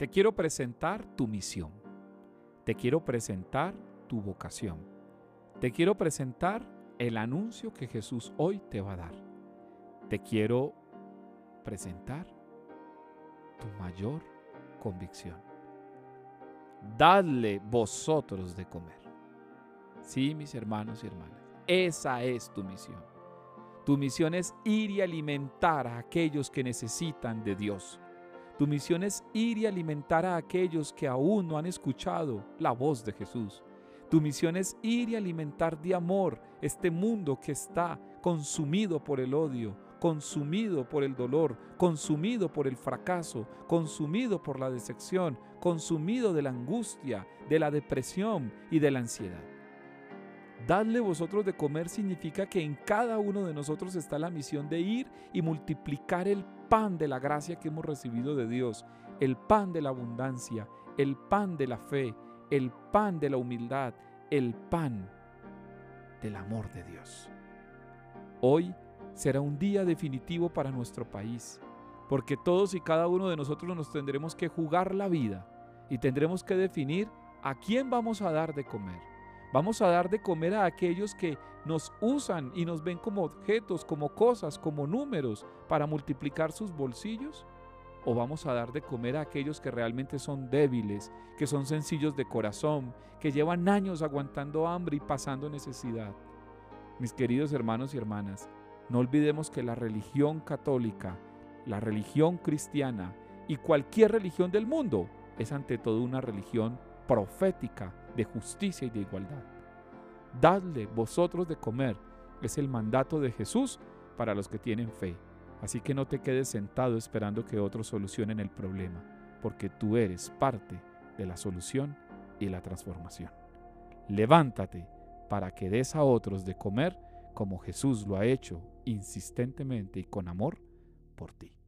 Te quiero presentar tu misión. Te quiero presentar tu vocación. Te quiero presentar el anuncio que Jesús hoy te va a dar. Te quiero presentar tu mayor convicción. Dadle vosotros de comer. Sí, mis hermanos y hermanas, esa es tu misión. Tu misión es ir y alimentar a aquellos que necesitan de Dios. Tu misión es ir y alimentar a aquellos que aún no han escuchado la voz de Jesús. Tu misión es ir y alimentar de amor este mundo que está consumido por el odio, consumido por el dolor, consumido por el fracaso, consumido por la decepción, consumido de la angustia, de la depresión y de la ansiedad. Dadle vosotros de comer significa que en cada uno de nosotros está la misión de ir y multiplicar el pan de la gracia que hemos recibido de Dios, el pan de la abundancia, el pan de la fe, el pan de la humildad, el pan del amor de Dios. Hoy será un día definitivo para nuestro país, porque todos y cada uno de nosotros nos tendremos que jugar la vida y tendremos que definir a quién vamos a dar de comer. Vamos a dar de comer a aquellos que nos usan y nos ven como objetos, como cosas, como números para multiplicar sus bolsillos. ¿O vamos a dar de comer a aquellos que realmente son débiles, que son sencillos de corazón, que llevan años aguantando hambre y pasando necesidad? Mis queridos hermanos y hermanas, no olvidemos que la religión católica, la religión cristiana y cualquier religión del mundo es ante todo una religión profética de justicia y de igualdad. Dadle vosotros de comer es el mandato de Jesús para los que tienen fe. Así que no te quedes sentado esperando que otros solucionen el problema, porque tú eres parte de la solución y la transformación. Levántate para que des a otros de comer como Jesús lo ha hecho insistentemente y con amor por ti.